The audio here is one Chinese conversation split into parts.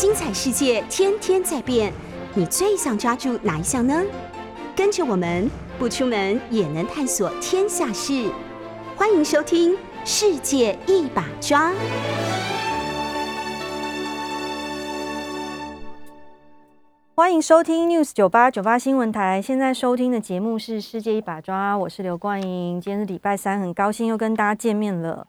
精彩世界天天在变，你最想抓住哪一项呢？跟着我们不出门也能探索天下事，欢迎收听《世界一把抓》。欢迎收听 News 九八九八新闻台，现在收听的节目是《世界一把抓》，我是刘冠莹。今天是礼拜三，很高兴又跟大家见面了。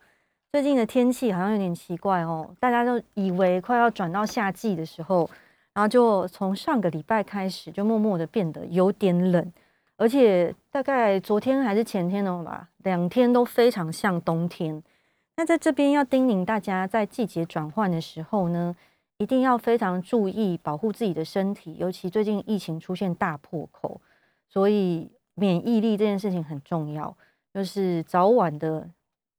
最近的天气好像有点奇怪哦，大家都以为快要转到夏季的时候，然后就从上个礼拜开始就默默的变得有点冷，而且大概昨天还是前天的吧，两天都非常像冬天。那在这边要叮咛大家，在季节转换的时候呢。一定要非常注意保护自己的身体，尤其最近疫情出现大破口，所以免疫力这件事情很重要。就是早晚的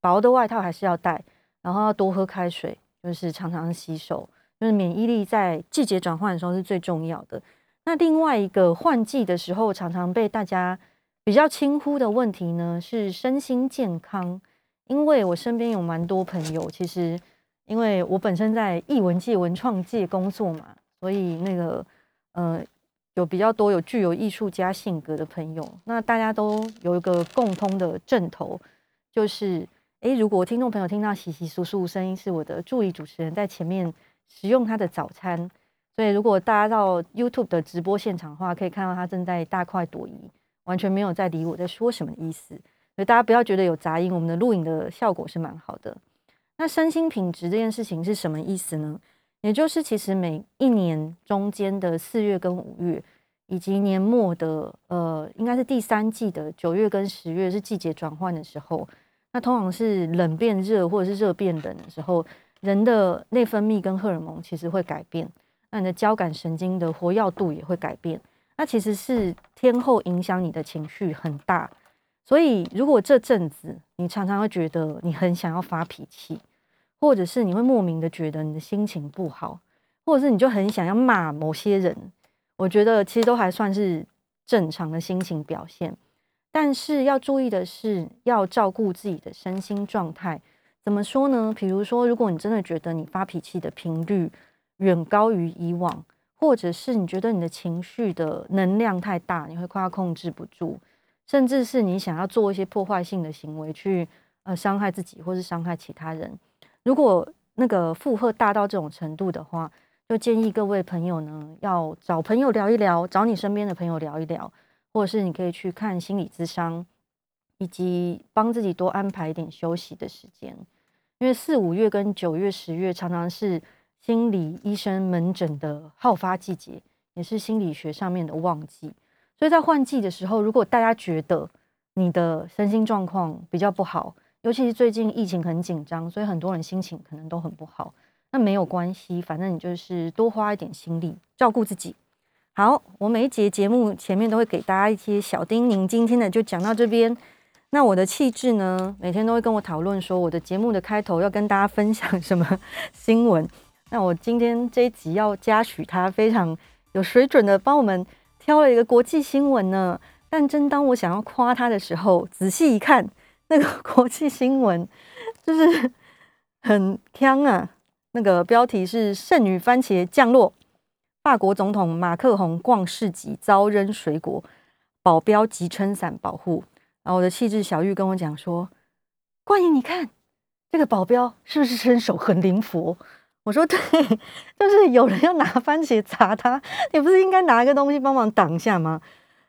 薄的外套还是要带，然后要多喝开水，就是常常洗手。就是免疫力在季节转换的时候是最重要的。那另外一个换季的时候，常常被大家比较轻忽的问题呢，是身心健康。因为我身边有蛮多朋友，其实。因为我本身在艺文界、文创界工作嘛，所以那个呃，有比较多有具有艺术家性格的朋友。那大家都有一个共通的阵头，就是诶，如果听众朋友听到稀稀疏疏声音，是我的助理主持人在前面食用他的早餐。所以如果大家到 YouTube 的直播现场的话，可以看到他正在大快朵颐，完全没有在理我在说什么意思。所以大家不要觉得有杂音，我们的录影的效果是蛮好的。那身心品质这件事情是什么意思呢？也就是其实每一年中间的四月跟五月，以及年末的呃，应该是第三季的九月跟十月是季节转换的时候。那通常是冷变热或者是热变冷的时候，人的内分泌跟荷尔蒙其实会改变，那你的交感神经的活跃度也会改变。那其实是天后影响你的情绪很大，所以如果这阵子你常常会觉得你很想要发脾气。或者是你会莫名的觉得你的心情不好，或者是你就很想要骂某些人，我觉得其实都还算是正常的心情表现。但是要注意的是，要照顾自己的身心状态。怎么说呢？比如说，如果你真的觉得你发脾气的频率远高于以往，或者是你觉得你的情绪的能量太大，你会快要控制不住，甚至是你想要做一些破坏性的行为，去呃伤害自己或是伤害其他人。如果那个负荷大到这种程度的话，就建议各位朋友呢，要找朋友聊一聊，找你身边的朋友聊一聊，或者是你可以去看心理咨商，以及帮自己多安排一点休息的时间。因为四五月跟九月、十月常常是心理医生门诊的好发季节，也是心理学上面的旺季。所以在换季的时候，如果大家觉得你的身心状况比较不好，尤其是最近疫情很紧张，所以很多人心情可能都很不好。那没有关系，反正你就是多花一点心力照顾自己。好，我每一节节目前面都会给大家一些小叮咛，今天的就讲到这边。那我的气质呢，每天都会跟我讨论说，我的节目的开头要跟大家分享什么新闻。那我今天这一集要嘉许他非常有水准的帮我们挑了一个国际新闻呢。但正当我想要夸他的时候，仔细一看。那个国际新闻就是很香啊！那个标题是“圣女番茄降落”，法国总统马克宏逛市集遭扔水果，保镖急撑伞保护。然后我的气质小玉跟我讲说：“冠莹，你看这个保镖是不是身手很灵活？”我说：“对，就是有人要拿番茄砸他，你不是应该拿一个东西帮忙挡一下吗？”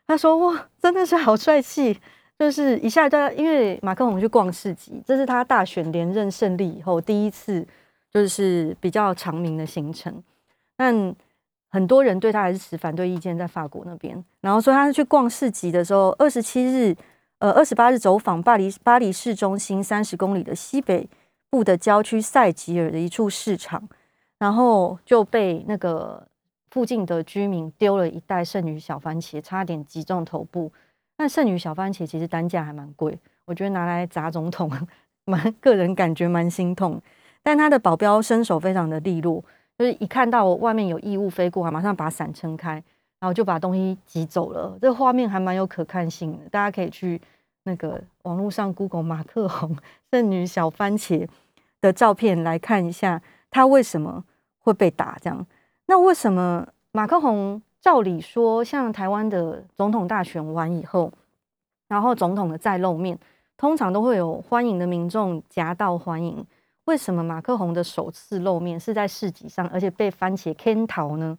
他说：“哇，真的是好帅气。”就是一下就，因为马克龙去逛市集，这是他大选连任胜利以后第一次，就是比较长明的行程。但很多人对他还是持反对意见，在法国那边。然后说他去逛市集的时候，二十七日，呃，二十八日走访巴黎巴黎市中心三十公里的西北部的郊区塞吉尔的一处市场，然后就被那个附近的居民丢了一袋剩女小番茄，差点击中头部。那剩女小番茄其实单价还蛮贵，我觉得拿来砸总统，蛮个人感觉蛮心痛。但他的保镖身手非常的利落，就是一看到外面有异物飞过，马上把伞撑开，然后就把东西挤走了。这画面还蛮有可看性的，大家可以去那个网络上 Google 马克宏 剩女小番茄的照片来看一下，他为什么会被打这样。那为什么马克宏照理说，像台湾的总统大选完以后，然后总统的再露面，通常都会有欢迎的民众夹道欢迎。为什么马克宏的首次露面是在市集上，而且被番茄坑逃呢？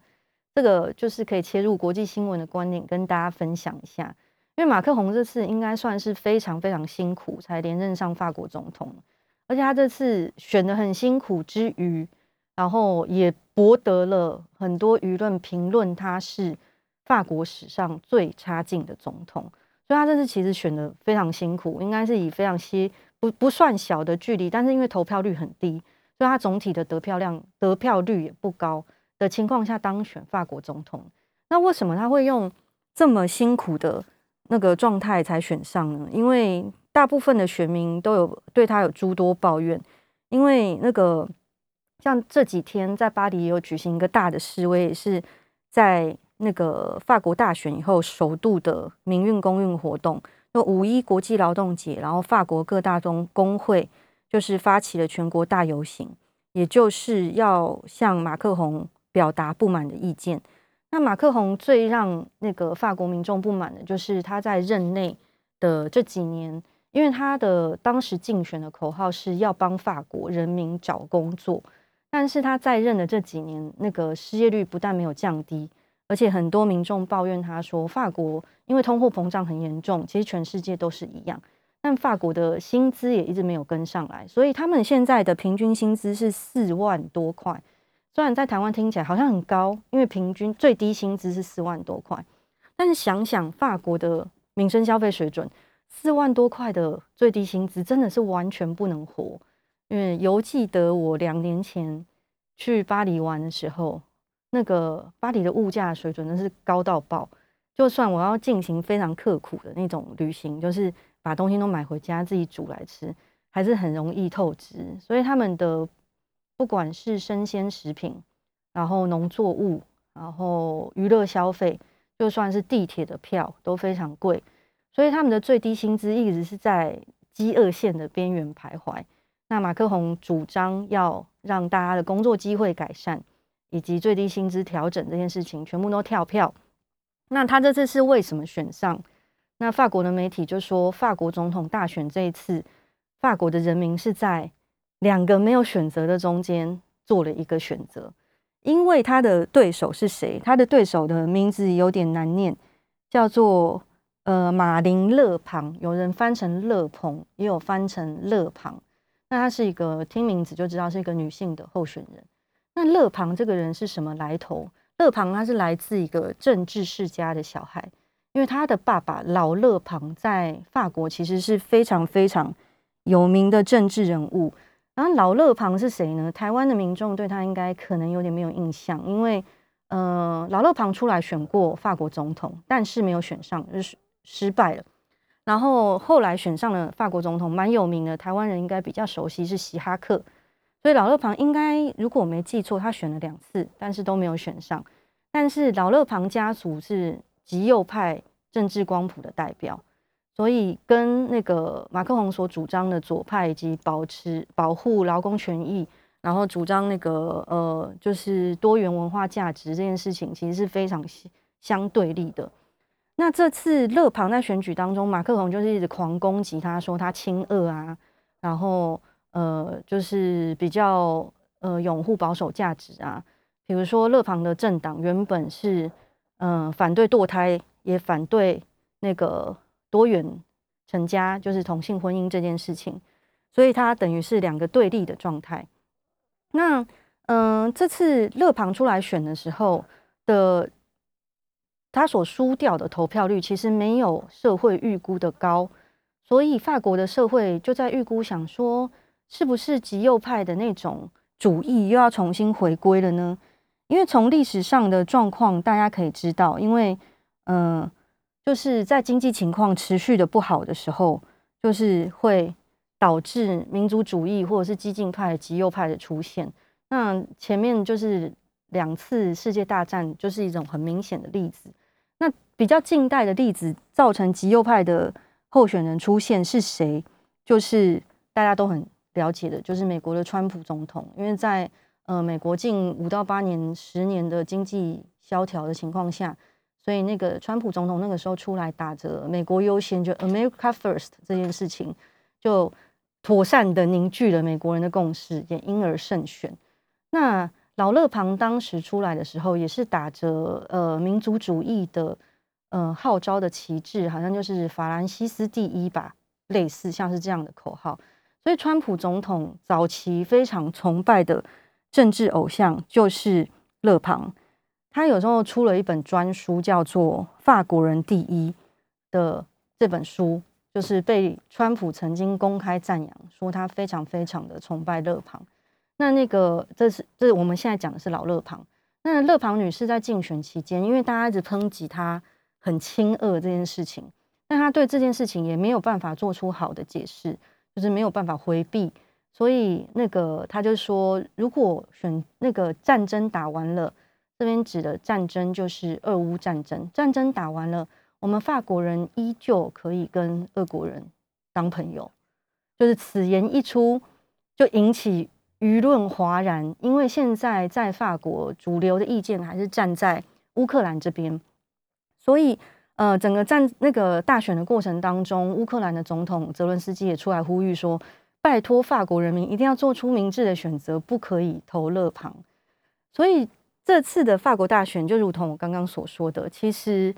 这个就是可以切入国际新闻的观点，跟大家分享一下。因为马克宏这次应该算是非常非常辛苦才连任上法国总统，而且他这次选的很辛苦之余，然后也博得了很多舆论评论他是法国史上最差劲的总统。所以他这次其实选的非常辛苦，应该是以非常些不不算小的距离，但是因为投票率很低，所以他总体的得票量得票率也不高的情况下当选法国总统。那为什么他会用这么辛苦的？那个状态才选上呢，因为大部分的选民都有对他有诸多抱怨，因为那个像这几天在巴黎也有举行一个大的示威，也是在那个法国大选以后首度的民运公运活动，就五一国际劳动节，然后法国各大中工会就是发起了全国大游行，也就是要向马克宏表达不满的意见。那马克宏最让那个法国民众不满的，就是他在任内的这几年，因为他的当时竞选的口号是要帮法国人民找工作，但是他在任的这几年，那个失业率不但没有降低，而且很多民众抱怨他说，法国因为通货膨胀很严重，其实全世界都是一样，但法国的薪资也一直没有跟上来，所以他们现在的平均薪资是四万多块。虽然在台湾听起来好像很高，因为平均最低薪资是四万多块，但是想想法国的民生消费水准，四万多块的最低薪资真的是完全不能活。因为犹记得我两年前去巴黎玩的时候，那个巴黎的物价水准真是高到爆。就算我要进行非常刻苦的那种旅行，就是把东西都买回家自己煮来吃，还是很容易透支。所以他们的。不管是生鲜食品，然后农作物，然后娱乐消费，就算是地铁的票都非常贵，所以他们的最低薪资一直是在饥饿线的边缘徘徊。那马克宏主张要让大家的工作机会改善，以及最低薪资调整这件事情，全部都跳票。那他这次是为什么选上？那法国的媒体就说，法国总统大选这一次，法国的人民是在。两个没有选择的中间做了一个选择，因为他的对手是谁？他的对手的名字有点难念，叫做呃马林勒庞，有人翻成勒鹏，也有翻成勒庞。那他是一个听名字就知道是一个女性的候选人。那勒庞这个人是什么来头？勒庞他是来自一个政治世家的小孩，因为他的爸爸老勒庞在法国其实是非常非常有名的政治人物。然后老勒庞是谁呢？台湾的民众对他应该可能有点没有印象，因为呃老勒庞出来选过法国总统，但是没有选上，就是失败了。然后后来选上了法国总统，蛮有名的，台湾人应该比较熟悉是希哈克。所以老勒庞应该如果我没记错，他选了两次，但是都没有选上。但是老勒庞家族是极右派政治光谱的代表。所以，跟那个马克宏所主张的左派以及保持保护劳工权益，然后主张那个呃，就是多元文化价值这件事情，其实是非常相对立的。那这次勒庞在选举当中，马克宏就是一直狂攻击他，说他亲俄啊，然后呃，就是比较呃拥护保守价值啊。比如说，勒庞的政党原本是嗯反对堕胎，也反对那个。多元成家就是同性婚姻这件事情，所以他等于是两个对立的状态。那嗯，这次勒庞出来选的时候的，他所输掉的投票率其实没有社会预估的高，所以法国的社会就在预估，想说是不是极右派的那种主义又要重新回归了呢？因为从历史上的状况，大家可以知道，因为嗯。就是在经济情况持续的不好的时候，就是会导致民族主义或者是激进派、极右派的出现。那前面就是两次世界大战，就是一种很明显的例子。那比较近代的例子，造成极右派的候选人出现是谁？就是大家都很了解的，就是美国的川普总统。因为在呃美国近五到八年、十年的经济萧条的情况下，所以那个川普总统那个时候出来打着美国优先，就 America First 这件事情，就妥善的凝聚了美国人的共识，也因而胜选。那老勒庞当时出来的时候，也是打着呃民族主义的呃号召的旗帜，好像就是法兰西斯第一吧，类似像是这样的口号。所以，川普总统早期非常崇拜的政治偶像就是勒庞。他有时候出了一本专书，叫做《法国人第一》的这本书，就是被川普曾经公开赞扬，说他非常非常的崇拜勒庞。那那个，这是这我们现在讲的是老勒庞。那勒庞女士在竞选期间，因为大家一直抨击她很亲恶这件事情，但她对这件事情也没有办法做出好的解释。就是没有办法回避，所以那个他就说，如果选那个战争打完了，这边指的战争就是俄乌战争，战争打完了，我们法国人依旧可以跟俄国人当朋友。就是此言一出，就引起舆论哗然，因为现在在法国主流的意见还是站在乌克兰这边，所以。呃，整个战那个大选的过程当中，乌克兰的总统泽伦斯基也出来呼吁说：“拜托法国人民一定要做出明智的选择，不可以投勒庞。”所以这次的法国大选就如同我刚刚所说的，其实，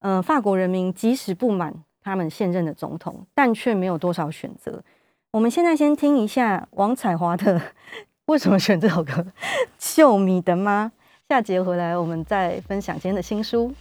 呃，法国人民即使不满他们现任的总统，但却没有多少选择。我们现在先听一下王彩华的为什么选这首歌《秀米的妈》，下节回来我们再分享今天的新书。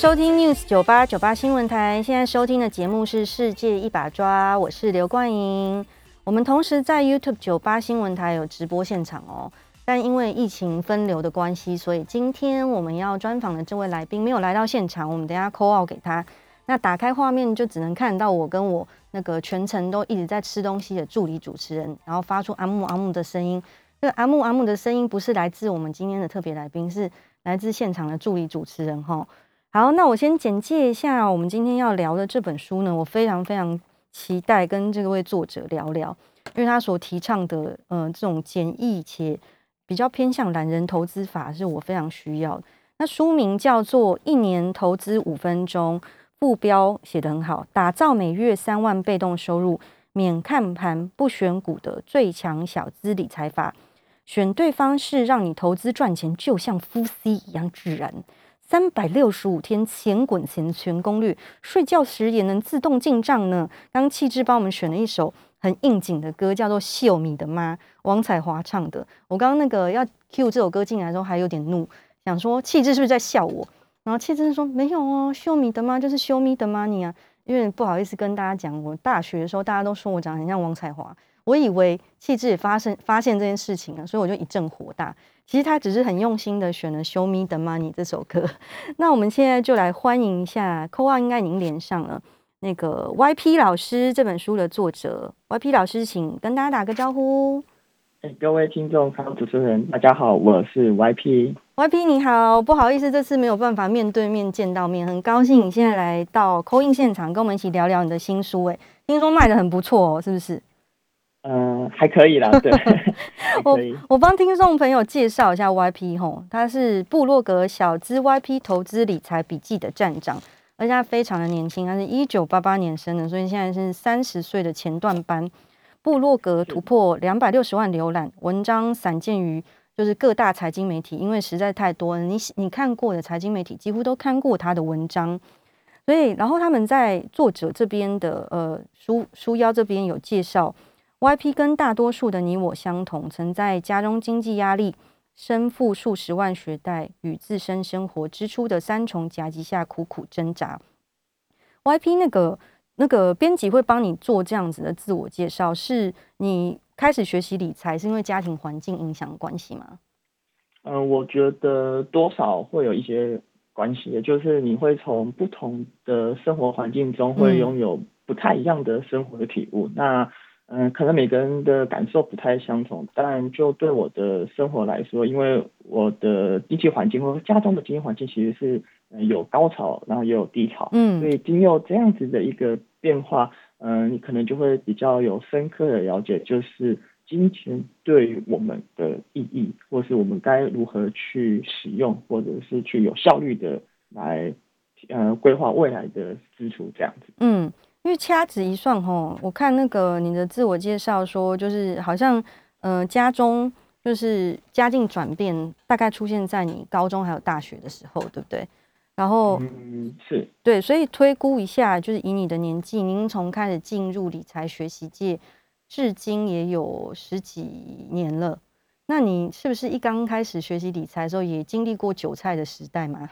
收听 News 九八九八新闻台，现在收听的节目是《世界一把抓》，我是刘冠莹。我们同时在 YouTube 九八新闻台有直播现场哦，但因为疫情分流的关系，所以今天我们要专访的这位来宾没有来到现场，我们等下 call out 给他。那打开画面就只能看到我跟我那个全程都一直在吃东西的助理主持人，然后发出阿木阿木的声音。那阿木阿木的声音不是来自我们今天的特别来宾，是来自现场的助理主持人哈。好，那我先简介一下我们今天要聊的这本书呢，我非常非常期待跟这位作者聊聊，因为他所提倡的呃这种简易且比较偏向懒人投资法，是我非常需要。那书名叫做《一年投资五分钟》，副标写得很好，打造每月三万被动收入，免看盘不选股的最强小资理财法。选对方式，让你投资赚钱，就像呼吸一样自然。三百六十五天前滚钱全攻略，睡觉时也能自动进账呢。刚气质帮我们选了一首很应景的歌，叫做《秀米的妈》，王彩华唱的。我刚刚那个要 cue 这首歌进来的时候，还有点怒，想说气质是不是在笑我？然后气质说没有哦，秀米的妈就是秀米的 money 啊。因为不好意思跟大家讲，我大学的时候大家都说我长得很像王彩华。我以为气质发生发现这件事情了，所以我就一阵火大。其实他只是很用心的选了《Show Me the Money》这首歌。那我们现在就来欢迎一下扣二应该已经连上了那个 YP 老师这本书的作者。YP 老师，请跟大家打个招呼。哎，各位听众还有主持人，大家好，我是 YP。YP 你好，不好意思，这次没有办法面对面见到面，很高兴你现在来到扣印现场，跟我们一起聊聊你的新书。哎，听说卖的很不错哦，是不是？嗯，还可以啦。对，我我帮听众朋友介绍一下 YP 吼，他是布洛格小资 YP 投资理财笔记的站长，而且他非常的年轻，他是一九八八年生的，所以现在是三十岁的前段班。布洛格突破两百六十万浏览，文章散见于就是各大财经媒体，因为实在太多了，你你看过的财经媒体几乎都看过他的文章，所以然后他们在作者这边的呃书书腰这边有介绍。YP 跟大多数的你我相同，曾在家中经济压力、身负数十万学贷与自身生活支出的三重夹击下苦苦挣扎。YP 那个那个编辑会帮你做这样子的自我介绍，是你开始学习理财是因为家庭环境影响关系吗？嗯，我觉得多少会有一些关系，就是你会从不同的生活环境中会拥有不太一样的生活的体悟。那嗯，可能每个人的感受不太相同，但就对我的生活来说，因为我的经济环境或者家中的经济环境其实是有高潮，然后也有低潮，嗯，所以经有这样子的一个变化，嗯，你可能就会比较有深刻的了解，就是金钱对我们的意义，或是我们该如何去使用，或者是去有效率的来呃规划未来的支出这样子，嗯。因为掐指一算，吼，我看那个你的自我介绍说，就是好像，嗯，家中就是家境转变，大概出现在你高中还有大学的时候，对不对？然后，嗯，是对，所以推估一下，就是以你的年纪，您从开始进入理财学习界，至今也有十几年了。那你是不是一刚开始学习理财的时候，也经历过韭菜的时代吗？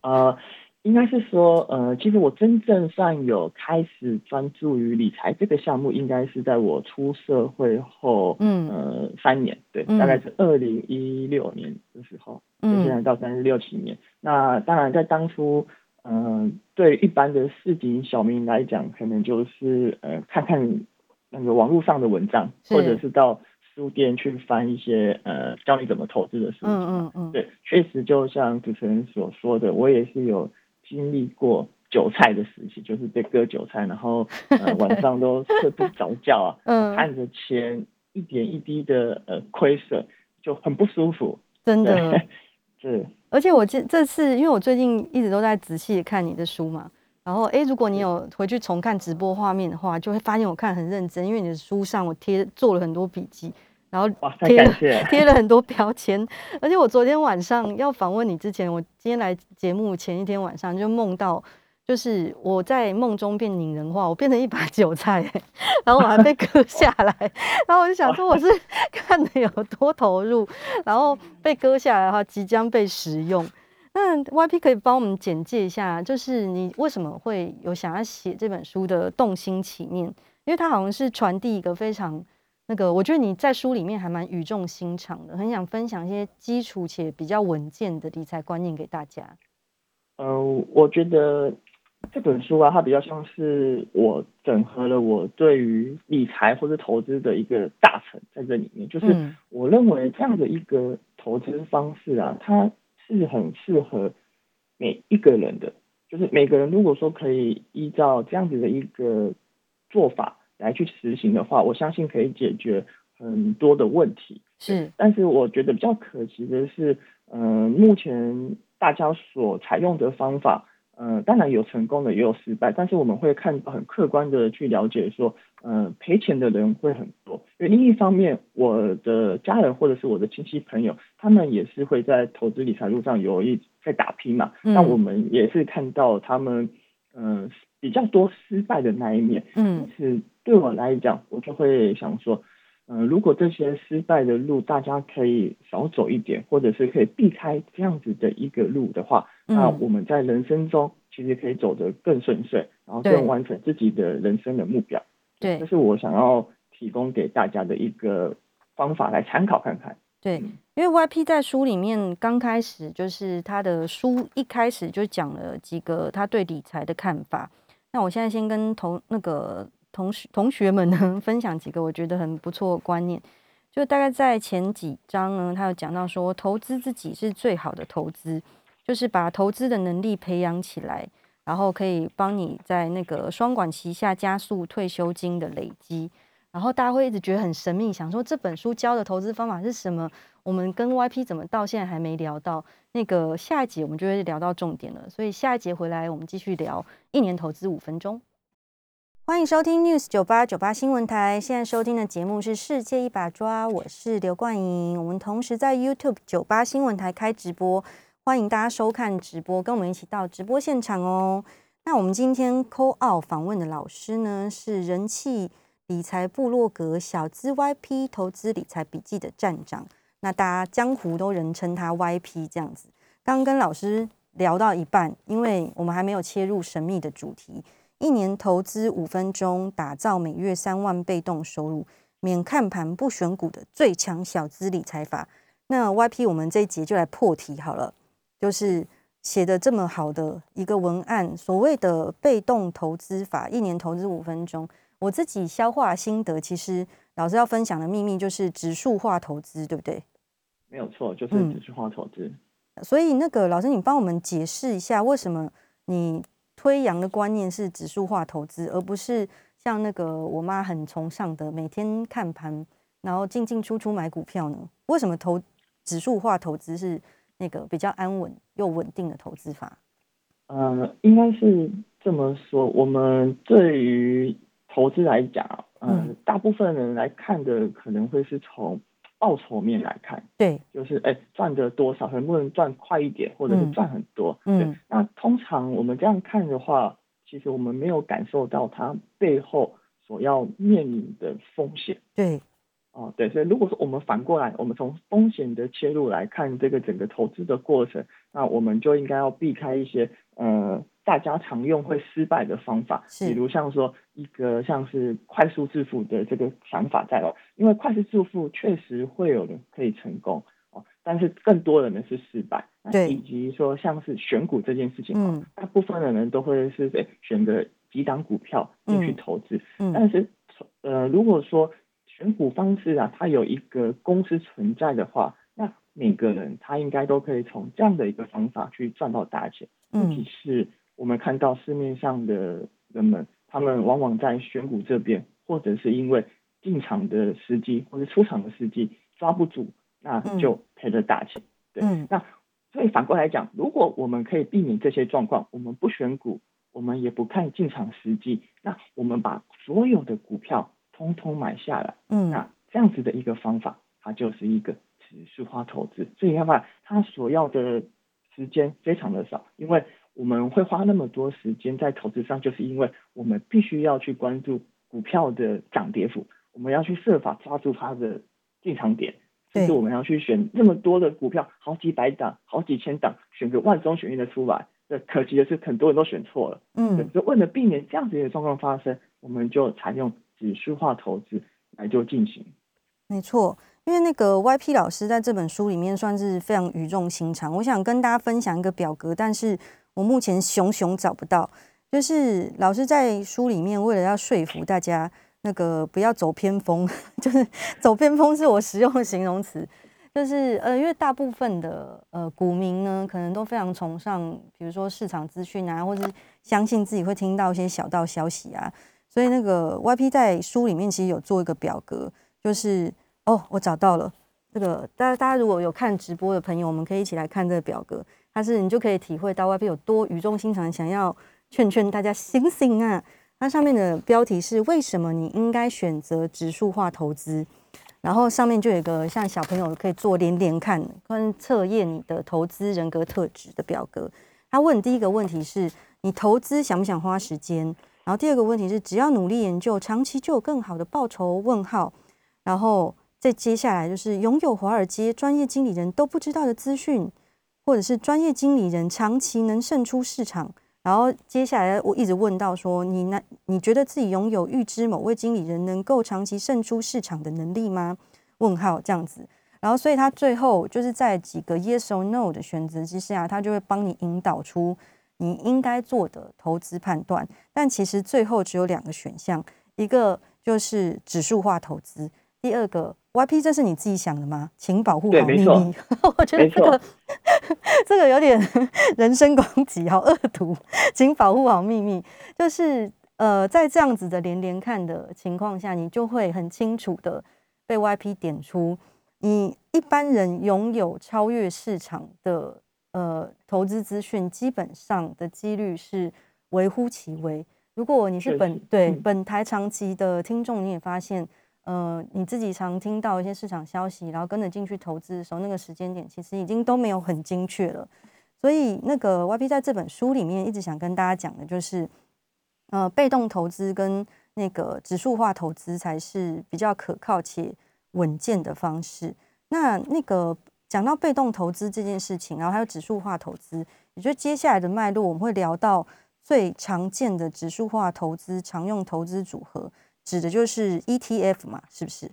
啊。应该是说，呃，其实我真正算有开始专注于理财这个项目，应该是在我出社会后，嗯，呃，三年，对，大概是二零一六年的时候，嗯，现在到三十六七年。那当然，在当初，嗯，对一般的市井小民来讲，可能就是呃，看看那个网络上的文章，或者是到书店去翻一些呃教你怎么投资的书，嗯嗯嗯，对，确实就像主持人所说的，我也是有。经历过韭菜的时期，就是被割韭菜，然后呃 晚上都睡不着觉啊，看着钱一点一滴的呃亏损，就很不舒服。真的，是。而且我这这次，因为我最近一直都在仔细看你的书嘛，然后哎，如果你有回去重看直播画面的话，就会发现我看很认真，因为你的书上我贴做了很多笔记。然后贴 贴了很多标签，而且我昨天晚上要访问你之前，我今天来节目前一天晚上就梦到，就是我在梦中变拟人化，我变成一把韭菜，然后我还被割 下来，然后我就想说我是 看的有多投入，然后被割下来的话即将被食用。那 YP 可以帮我们简介一下，就是你为什么会有想要写这本书的动心起念？因为它好像是传递一个非常。那个，我觉得你在书里面还蛮语重心长的，很想分享一些基础且比较稳健的理财观念给大家。嗯，我觉得这本书啊，它比较像是我整合了我对于理财或者投资的一个大成在这里面。就是我认为这样的一个投资方式啊，它是很适合每一个人的。就是每个人如果说可以依照这样子的一个做法来去实行的话，我相信可以解决很多的问题。是，但是我觉得比较可惜的是，嗯，目前大家所采用的方法。嗯，当然有成功的，也有失败，但是我们会看很客观的去了解说，嗯，赔钱的人会很多。因为另一方面，我的家人或者是我的亲戚朋友，他们也是会在投资理财路上有一在打拼嘛。那我们也是看到他们，嗯，比较多失败的那一面。嗯，是对我来讲，我就会想说。嗯，如果这些失败的路大家可以少走一点，或者是可以避开这样子的一个路的话，那我们在人生中其实可以走得更顺遂，然后更完成自己的人生的目标。对，这是我想要提供给大家的一个方法来参考看看。对，因为 Y P 在书里面刚开始就是他的书一开始就讲了几个他对理财的看法。那我现在先跟同那个。同学同学们呢，分享几个我觉得很不错的观念，就大概在前几章呢，他有讲到说，投资自己是最好的投资，就是把投资的能力培养起来，然后可以帮你在那个双管齐下，加速退休金的累积。然后大家会一直觉得很神秘，想说这本书教的投资方法是什么？我们跟 YP 怎么到现在还没聊到？那个下一节我们就会聊到重点了。所以下一节回来，我们继续聊一年投资五分钟。欢迎收听 News 九八九八新闻台。现在收听的节目是《世界一把抓》，我是刘冠莹。我们同时在 YouTube 九八新闻台开直播，欢迎大家收看直播，跟我们一起到直播现场哦。那我们今天 Call Out 访问的老师呢，是人气理财部落格小资 YP 投资理财笔记的站长。那大家江湖都人称他 YP 这样子。刚跟老师聊到一半，因为我们还没有切入神秘的主题。一年投资五分钟，打造每月三万被动收入，免看盘不选股的最强小资理财法。那 YP，我们这一节就来破题好了，就是写的这么好的一个文案，所谓的被动投资法，一年投资五分钟。我自己消化心得，其实老师要分享的秘密就是指数化投资，对不对？没有错，就是指数化投资。所以那个老师，你帮我们解释一下，为什么你？推扬的观念是指数化投资，而不是像那个我妈很崇尚的每天看盘，然后进进出出买股票呢？为什么投指数化投资是那个比较安稳又稳定的投资法？呃，应该是这么说。我们对于投资来讲，嗯，大部分人来看的可能会是从。报酬面来看，对，就是哎赚的多少，能不能赚快一点，或者是赚很多，嗯，那通常我们这样看的话，其实我们没有感受到它背后所要面临的风险，对，哦对，所以如果说我们反过来，我们从风险的切入来看这个整个投资的过程，那我们就应该要避开一些呃。大家常用会失败的方法，比如像说一个像是快速致富的这个想法在哦，因为快速致富确实会有人可以成功哦，但是更多的人是失败，对，以及说像是选股这件事情哦，大部分的人都会是诶选择几档股票进去投资，嗯，但是呃如果说选股方式啊，它有一个公司存在的话，那每个人他应该都可以从这样的一个方法去赚到大钱，嗯，其是。我们看到市面上的人们，他们往往在选股这边，或者是因为进场的时机或者出场的时机抓不住，那就赔了大钱。对，那所以反过来讲，如果我们可以避免这些状况，我们不选股，我们也不看进场时机，那我们把所有的股票通通买下来，嗯，那这样子的一个方法，它就是一个指数化投资。所以的话，它所要的时间非常的少，因为。我们会花那么多时间在投资上，就是因为我们必须要去关注股票的涨跌幅，我们要去设法抓住它的进场点，甚至我们要去选那么多的股票，好几百档、好几千档，选个万中选一的出来。那可惜的是，很多人都选错了。嗯，就为了避免这样子的状况发生，我们就采用指数化投资来做进行。没错。因为那个 YP 老师在这本书里面算是非常语重心长，我想跟大家分享一个表格，但是我目前熊熊找不到。就是老师在书里面为了要说服大家，那个不要走偏锋，就是走偏锋是我使用的形容词，就是呃，因为大部分的呃股民呢，可能都非常崇尚，比如说市场资讯啊，或者相信自己会听到一些小道消息啊，所以那个 YP 在书里面其实有做一个表格，就是哦，我找到了这个，大家大家如果有看直播的朋友，我们可以一起来看这个表格，它是你就可以体会到 YP 有多语重心长，想要劝劝大家醒醒啊。它上面的标题是为什么你应该选择指数化投资，然后上面就有一个像小朋友可以做连连看，跟测验你的投资人格特质的表格。他问第一个问题是你投资想不想花时间，然后第二个问题是只要努力研究，长期就有更好的报酬？问号，然后再接下来就是拥有华尔街专业经理人都不知道的资讯，或者是专业经理人长期能胜出市场。然后接下来我一直问到说，你那你觉得自己拥有预知某位经理人能够长期胜出市场的能力吗？问号这样子。然后所以他最后就是在几个 yes or no 的选择之下，他就会帮你引导出你应该做的投资判断。但其实最后只有两个选项，一个就是指数化投资，第二个。YP，这是你自己想的吗？请保护好秘密。我觉得这个 这个有点 人身攻击，好恶毒。请保护好秘密，就是呃，在这样子的连连看的情况下，你就会很清楚的被 YP 点出，你一般人拥有超越市场的呃投资资讯，基本上的几率是微乎其微。如果你是本对本台长期的听众，你也发现。呃，你自己常听到一些市场消息，然后跟着进去投资的时候，那个时间点其实已经都没有很精确了。所以，那个 YP 在这本书里面一直想跟大家讲的就是，呃，被动投资跟那个指数化投资才是比较可靠且稳健的方式。那那个讲到被动投资这件事情，然后还有指数化投资，也就接下来的脉络，我们会聊到最常见的指数化投资常用投资组合。指的就是 ETF 嘛，是不是？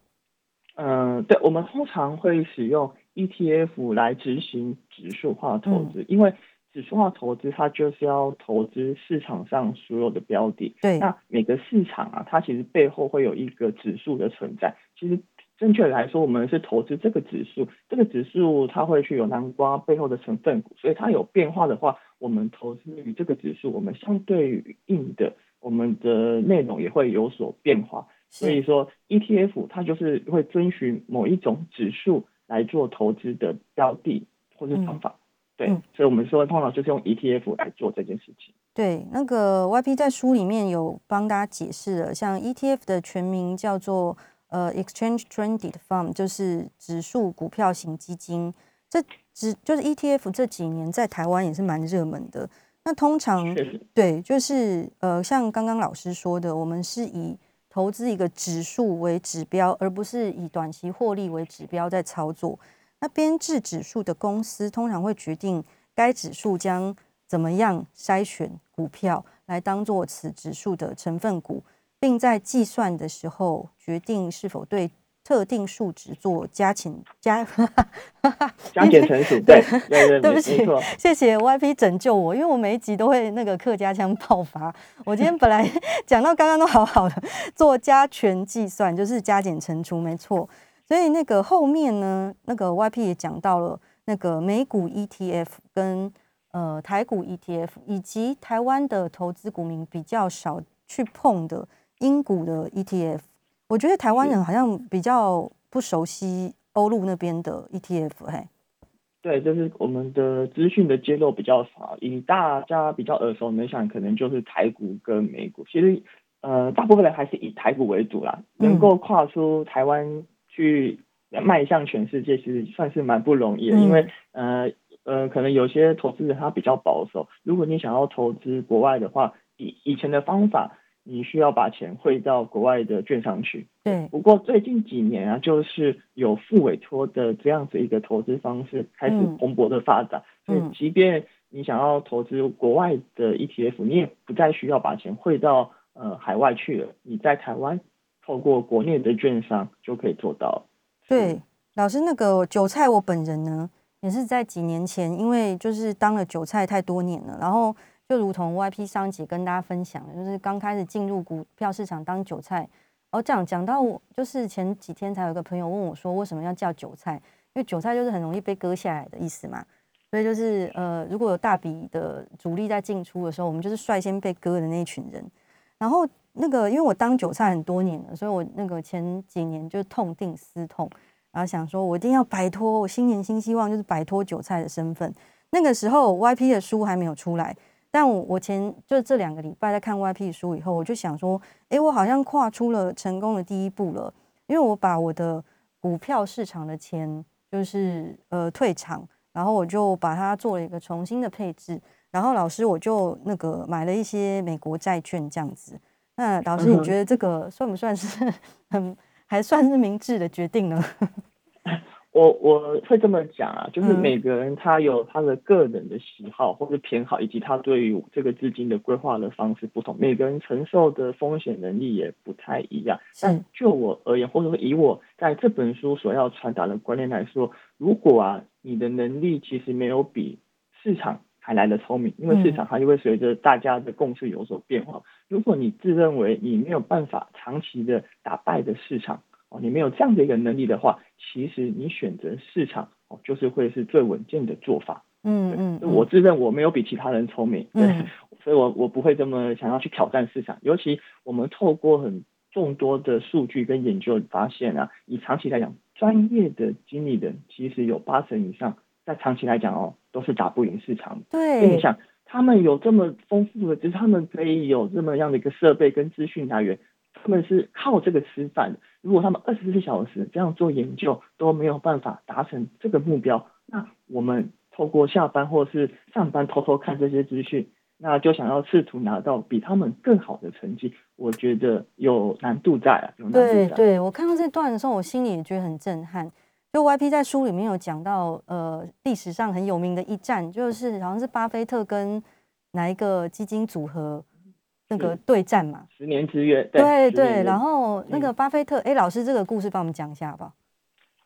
嗯，对，我们通常会使用 ETF 来执行指数化投资，因为指数化投资它就是要投资市场上所有的标的。对，那每个市场啊，它其实背后会有一个指数的存在。其实正确来说，我们是投资这个指数，这个指数它会去有南瓜背后的成分股，所以它有变化的话，我们投资于这个指数，我们相对应的。我们的内容也会有所变化，所以说 ETF 它就是会遵循某一种指数来做投资的标的或是方法，对，所以我们说通常就是用 ETF 来做这件事情。对，那个 YP 在书里面有帮大家解释了，像 ETF 的全名叫做呃 Exchange Traded Fund，就是指数股票型基金。这只就是 ETF 这几年在台湾也是蛮热门的。那通常对，就是呃，像刚刚老师说的，我们是以投资一个指数为指标，而不是以短期获利为指标在操作。那编制指数的公司通常会决定该指数将怎么样筛选股票来当做此指数的成分股，并在计算的时候决定是否对。特定数值做加减加加减乘除，对 对对，对不起，谢谢 YP 拯救我，因为我每一集都会那个客家腔爆发。我今天本来 讲到刚刚都好好的，做加权计算就是加减乘除，没错。所以那个后面呢，那个 YP 也讲到了那个美股 ETF 跟呃台股 ETF，以及台湾的投资股民比较少去碰的英股的 ETF。我觉得台湾人好像比较不熟悉欧陆那边的 ETF，嘿，对，就是我们的资讯的揭露比较少，以大家比较耳熟能详，可能就是台股跟美股。其实，呃，大部分人还是以台股为主啦。能够跨出台湾去迈向全世界，其实算是蛮不容易的。因为，呃呃，可能有些投资人他比较保守。如果你想要投资国外的话，以以前的方法。你需要把钱汇到国外的券商去。对。不过最近几年啊，就是有付委托的这样子一个投资方式开始蓬勃的发展。嗯。所以，即便你想要投资国外的 ETF，你也不再需要把钱汇到呃海外去了。你在台湾透过国内的券商就可以做到。对，老师，那个韭菜，我本人呢也是在几年前，因为就是当了韭菜太多年了，然后。就如同 YP 上集跟大家分享的，就是刚开始进入股票市场当韭菜。哦，讲讲到我，就是前几天才有个朋友问我说，为什么要叫韭菜？因为韭菜就是很容易被割下来的意思嘛。所以就是呃，如果有大笔的主力在进出的时候，我们就是率先被割的那一群人。然后那个，因为我当韭菜很多年了，所以我那个前几年就痛定思痛，然后想说我一定要摆脱，我新年新希望就是摆脱韭菜的身份。那个时候 YP 的书还没有出来，但我我前就这两个礼拜在看 YP 的书以后，我就想说，哎，我好像跨出了成功的第一步了，因为我把我的股票市场的钱就是呃退场。然后我就把它做了一个重新的配置，然后老师我就那个买了一些美国债券这样子。那老师你觉得这个算不算是 很还算是明智的决定呢？我我会这么讲啊，就是每个人他有他的个人的喜好或者偏好，以及他对于这个资金的规划的方式不同，每个人承受的风险能力也不太一样。但就我而言，或者说以我在这本书所要传达的观念来说，如果啊你的能力其实没有比市场还来的聪明，因为市场它就会随着大家的共识有所变化。如果你自认为你没有办法长期的打败的市场。你没有这样的一个能力的话，其实你选择市场哦，就是会是最稳健的做法。嗯嗯，我自认我没有比其他人聪明，对，所以我我不会这么想要去挑战市场。尤其我们透过很众多的数据跟研究发现啊，以长期来讲，专业的经理人其实有八成以上，在长期来讲哦，都是打不赢市场。对，你想，他们有这么丰富的，就是他们可以有这么样的一个设备跟资讯来源。他们是靠这个吃饭的。如果他们二十四小时这样做研究都没有办法达成这个目标，那我们透过下班或是上班偷偷看这些资讯，那就想要试图拿到比他们更好的成绩，我觉得有难度在啊。对对，我看到这段的时候，我心里也觉得很震撼。就 YP 在书里面有讲到，呃，历史上很有名的一战，就是好像是巴菲特跟哪一个基金组合。那个对战嘛，十年之约。对对，然后那个巴菲特，哎，老师这个故事帮我们讲一下好不好？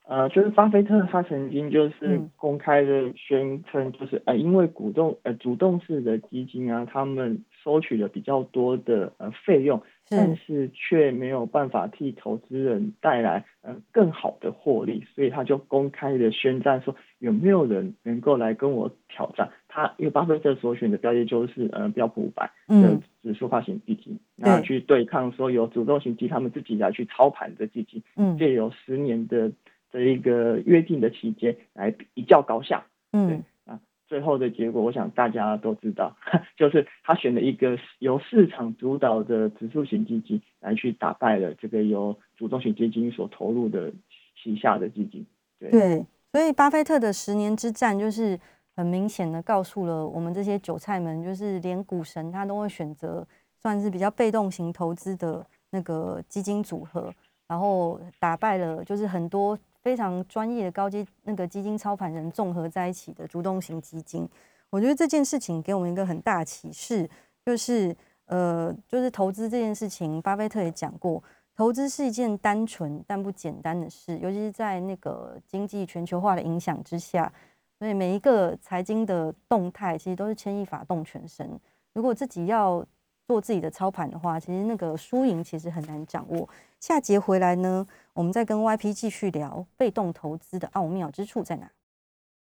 呃，就是巴菲特他曾经就是公开的宣称，就是呃，因为股动呃主动式的基金啊，他们收取了比较多的呃费用，但是却没有办法替投资人带来呃更好的获利，所以他就公开的宣战说，有没有人能够来跟我挑战？他因为巴菲特所选的标的就是呃标普五百的指数化型基金，那去对抗说有主动型基金他们自己来去操盘的基金，借由十年的。的一个约定的期间来一较高下，嗯啊，最后的结果我想大家都知道，就是他选了一个由市场主导的指数型基金来去打败了这个由主动型基金所投入的旗下的基金。对，所以巴菲特的十年之战就是很明显的告诉了我们这些韭菜们，就是连股神他都会选择算是比较被动型投资的那个基金组合，然后打败了就是很多。非常专业的高阶那个基金操盘人综合在一起的主动型基金，我觉得这件事情给我们一个很大启示，就是呃，就是投资这件事情，巴菲特也讲过，投资是一件单纯但不简单的事，尤其是在那个经济全球化的影响之下，所以每一个财经的动态其实都是牵一发动全身。如果自己要做自己的操盘的话，其实那个输赢其实很难掌握。下节回来呢，我们再跟 YP 继续聊被动投资的奥妙之处在哪。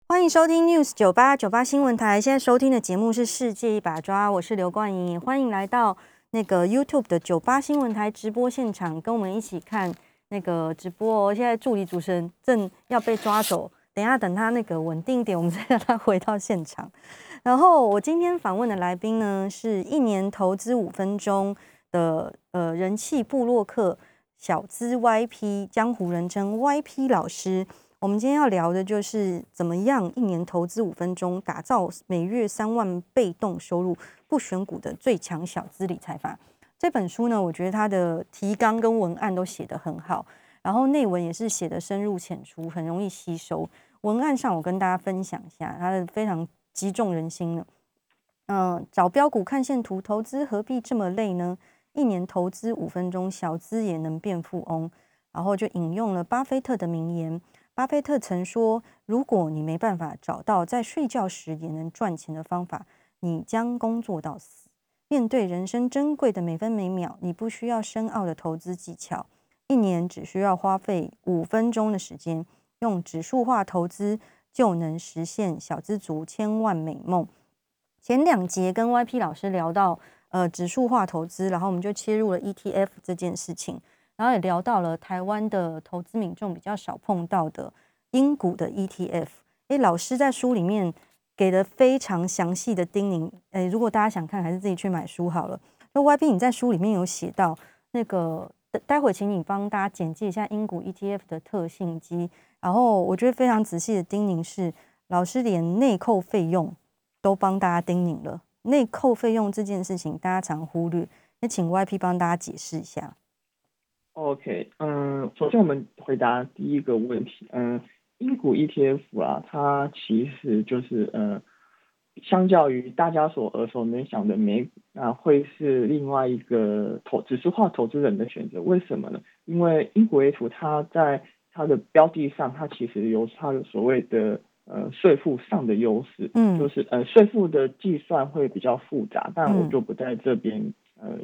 欢迎收听 News 九八九八新闻台，现在收听的节目是《世界一把抓》，我是刘冠莹，欢迎来到那个 YouTube 的九八新闻台直播现场，跟我们一起看那个直播哦。现在助理主持人正要被抓走，等下等他那个稳定一点，我们再让他回到现场。然后我今天访问的来宾呢，是一年投资五分钟的呃人气部落客小资 YP，江湖人称 YP 老师。我们今天要聊的就是怎么样一年投资五分钟，打造每月三万被动收入，不选股的最强小资理财法。这本书呢，我觉得它的提纲跟文案都写得很好，然后内文也是写的深入浅出，很容易吸收。文案上我跟大家分享一下，它的非常。击中人心了。嗯，找标股看线图投资何必这么累呢？一年投资五分钟，小资也能变富翁。然后就引用了巴菲特的名言。巴菲特曾说：“如果你没办法找到在睡觉时也能赚钱的方法，你将工作到死。面对人生珍贵的每分每秒，你不需要深奥的投资技巧，一年只需要花费五分钟的时间。用指数化投资就能实现小资族千万美梦。前两节跟 YP 老师聊到，呃，指数化投资，然后我们就切入了 ETF 这件事情，然后也聊到了台湾的投资民众比较少碰到的英股的 ETF。诶，老师在书里面给的非常详细的叮咛，诶，如果大家想看，还是自己去买书好了。那 YP 你在书里面有写到那个。待会请你帮大家简介一下英股 ETF 的特性及，然后我觉得非常仔细的叮咛是，老师连内扣费用都帮大家叮咛了。内扣费用这件事情大家常忽略，那请 YP 帮大家解释一下。OK，嗯，首先我们回答第一个问题，嗯，英股 ETF 啊，它其实就是嗯。相较于大家所耳熟能详的美股，那会是另外一个投指数化投资人的选择。为什么呢？因为英国 F 它在它的标的上，它其实有它的所谓的呃税负上的优势，嗯，就是呃税负的计算会比较复杂，但我就不在这边呃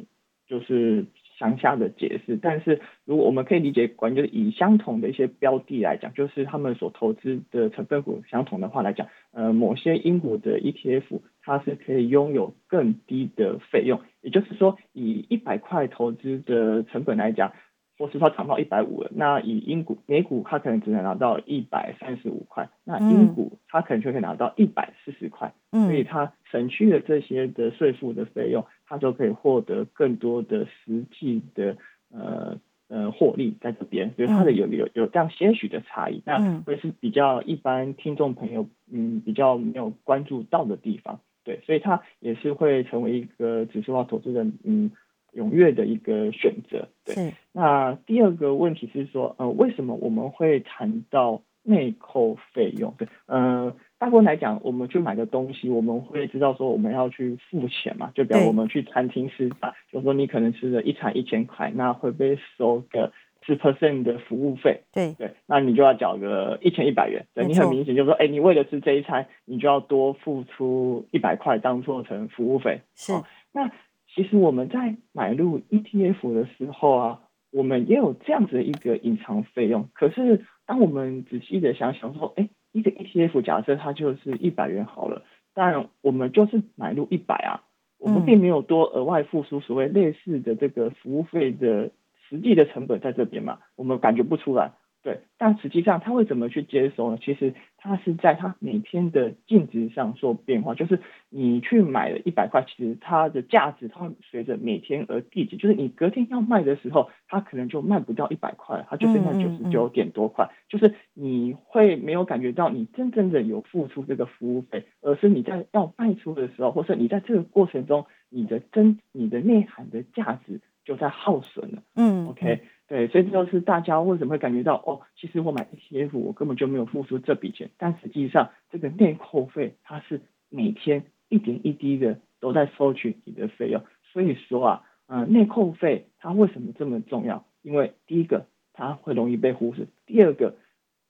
就是。详下的解释，但是如果我们可以理解，关就是以相同的一些标的来讲，就是他们所投资的成分股相同的话来讲，呃，某些英股的 ETF 它是可以拥有更低的费用，也就是说，以一百块投资的成本来讲。或是它涨到一百五了，那以英股、美股它可能只能拿到一百三十五块，那英股它可能就可以拿到一百四十块，所以它省去了这些的税负的费用，它就可以获得更多的实际的呃呃获利在这边，所以它的有有有这样些许的差异，那会是比较一般听众朋友嗯比较没有关注到的地方，对，所以它也是会成为一个指数化投资人嗯。踊跃的一个选择，对。那第二个问题是说，呃，为什么我们会谈到内扣费用？对，呃，大部分来讲，我们去买个东西，我们会知道说我们要去付钱嘛，就比如我们去餐厅吃饭，就说你可能吃了一餐一千块，那会被收个十 percent 的服务费，对。对，那你就要缴个一千一百元，对你很明显就是说，哎，你为了吃这一餐，你就要多付出一百块当做成服务费，是，那。其实我们在买入 ETF 的时候啊，我们也有这样子的一个隐藏费用。可是当我们仔细的想想说，哎，一个 ETF 假设它就是一百元好了，但我们就是买入一百啊，我们并没有多额外付出所谓类似的这个服务费的实际的成本在这边嘛，我们感觉不出来。对，但实际上他会怎么去接收呢？其实他是在他每天的净值上做变化，就是你去买了一百块，其实它的价值它会随着每天而递减，就是你隔天要卖的时候，它可能就卖不到一百块，它就剩下九十九点多块，就是你会没有感觉到你真正的有付出这个服务费，而是你在要卖出的时候，或是你在这个过程中，你的真你的内涵的价值就在耗损了。嗯，OK。对，所以这就是大家为什么会感觉到哦，其实我买 ETF 我根本就没有付出这笔钱，但实际上这个内扣费它是每天一点一滴的都在收取你的费用。所以说啊，嗯，内扣费它为什么这么重要？因为第一个它会容易被忽视，第二个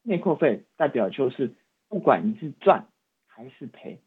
内扣费代表就是不管你是赚还是赔。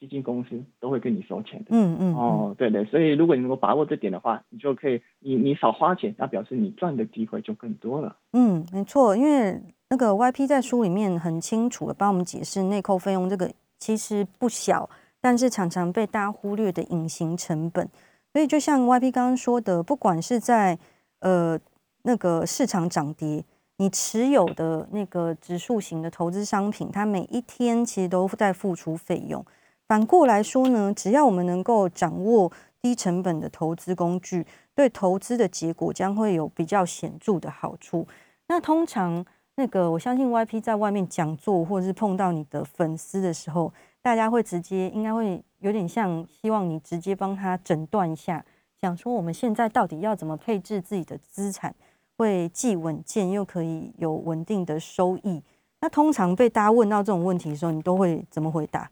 基金公司都会跟你收钱的，嗯嗯，哦，对对，所以如果你能够把握这点的话，你就可以，你你少花钱，那表示你赚的机会就更多了。嗯，没错，因为那个 YP 在书里面很清楚的帮我们解释内扣费用这个其实不小，但是常常被大家忽略的隐形成本。所以就像 YP 刚刚说的，不管是在呃那个市场涨跌，你持有的那个指数型的投资商品，它每一天其实都在付出费用。反过来说呢，只要我们能够掌握低成本的投资工具，对投资的结果将会有比较显著的好处。那通常那个，我相信 YP 在外面讲座或者是碰到你的粉丝的时候，大家会直接应该会有点像希望你直接帮他诊断一下，想说我们现在到底要怎么配置自己的资产，会既稳健又可以有稳定的收益。那通常被大家问到这种问题的时候，你都会怎么回答？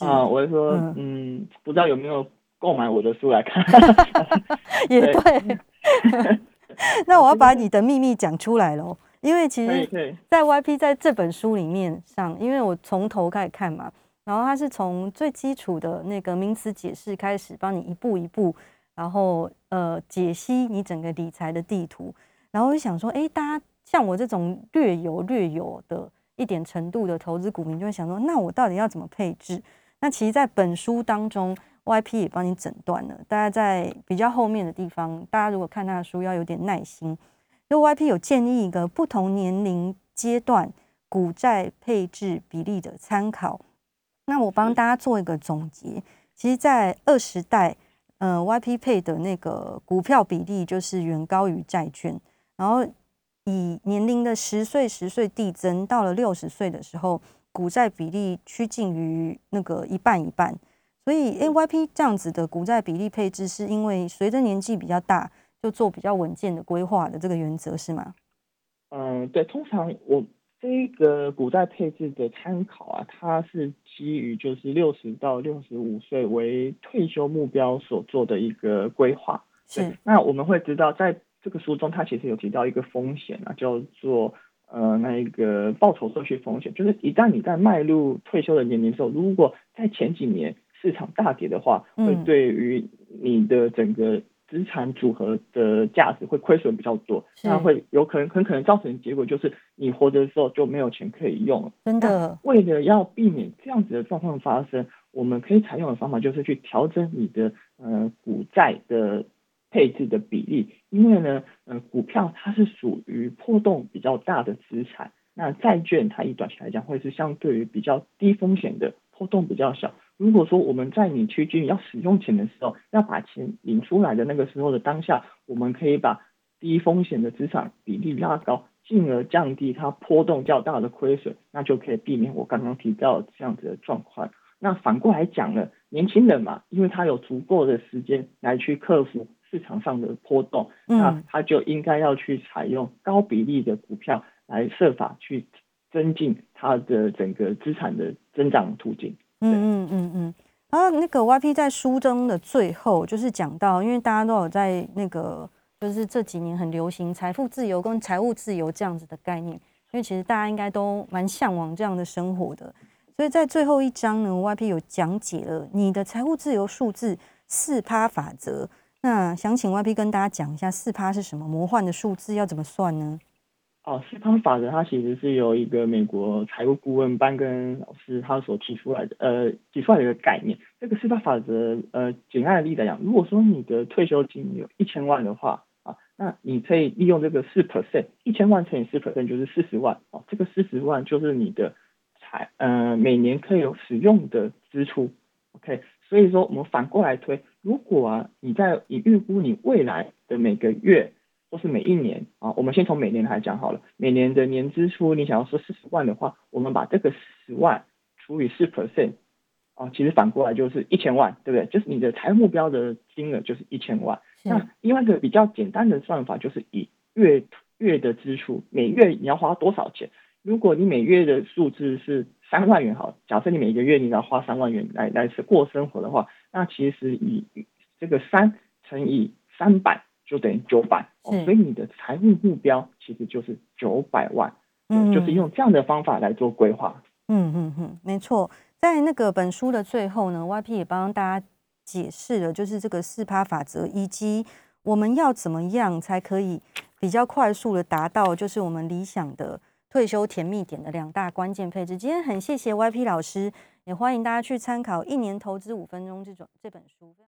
啊，我是说，嗯，不知道有没有购买我的书来看？也对。那我要 把你的秘密讲出来喽，因为其实，在 YP 在这本书里面上，因为我从头开始看嘛，然后它是从最基础的那个名词解释开始，帮你一步一步，然后呃解析你整个理财的地图，然后我就想说，哎，大家。像我这种略有略有的一点程度的投资股民，就会想说，那我到底要怎么配置？那其实，在本书当中，YP 也帮你诊断了。大家在比较后面的地方，大家如果看他的书，要有点耐心。就 YP 有建议一个不同年龄阶段股债配置比例的参考。那我帮大家做一个总结。其实，在二十代，呃，YP 配的那个股票比例就是远高于债券。然后以年龄的十岁、十岁递增，到了六十岁的时候。股债比例趋近于那个一半一半，所以 A Y P 这样子的股债比例配置，是因为随着年纪比较大，就做比较稳健的规划的这个原则是吗？嗯，对，通常我这个股债配置的参考啊，它是基于就是六十到六十五岁为退休目标所做的一个规划。是，那我们会知道，在这个书中，它其实有提到一个风险啊，叫做。呃，那一个报酬社区风险，就是一旦你在迈入退休的年龄时候，如果在前几年市场大跌的话，会对于你的整个资产组合的价值会亏损比较多，那会有可能很可能造成结果就是你活着的时候就没有钱可以用了。真的，为了要避免这样子的状况发生，我们可以采用的方法就是去调整你的呃股债的。配置的比例，因为呢，呃，股票它是属于波动比较大的资产，那债券它以短期来讲会是相对于比较低风险的，波动比较小。如果说我们在你趋近要使用钱的时候，要把钱领出来的那个时候的当下，我们可以把低风险的资产比例拉高，进而降低它波动较大的亏损，那就可以避免我刚刚提到这样子的状况。那反过来讲呢，年轻人嘛，因为他有足够的时间来去克服。市场上的波动，那他就应该要去采用高比例的股票来设法去增进他的整个资产的增长途径。嗯嗯嗯嗯。然后那个 YP 在书中的最后就是讲到，因为大家都有在那个就是这几年很流行财富自由跟财务自由这样子的概念，因为其实大家应该都蛮向往这样的生活的。所以在最后一章呢，YP 有讲解了你的财务自由数字四趴法则。那想请 Y P 跟大家讲一下四趴是什么魔幻的数字，要怎么算呢？哦，四趴法则它其实是由一个美国财务顾问班跟老师他所提出来的，呃，提出来的一个概念。这个四趴法则，呃，简单的例子来讲，如果说你的退休金有一千万的话，啊，那你可以利用这个四 percent，一千万乘以四 percent 就是四十万，哦，这个四十万就是你的财，呃，每年可以有使用的支出，OK。所以说，我们反过来推，如果啊，你在你预估你未来的每个月或是每一年啊，我们先从每年来讲好了。每年的年支出，你想要说四十万的话，我们把这个十万除以四 percent 啊，其实反过来就是一千万，对不对？就是你的财务目标的金额就是一千万。那另外一个比较简单的算法就是以月月的支出，每月你要花多少钱？如果你每月的数字是三万元好，假设你每个月你要花三万元来来是过生活的话，那其实以这个三乘以三百就等于九百，所以你的财务目标其实就是九百万，嗯，就是用这样的方法来做规划。嗯嗯嗯，没错，在那个本书的最后呢，YP 也帮大家解释了，就是这个四趴法则，以及我们要怎么样才可以比较快速的达到，就是我们理想的。退休甜蜜点的两大关键配置。今天很谢谢 YP 老师，也欢迎大家去参考《一年投资五分钟》这种这本书。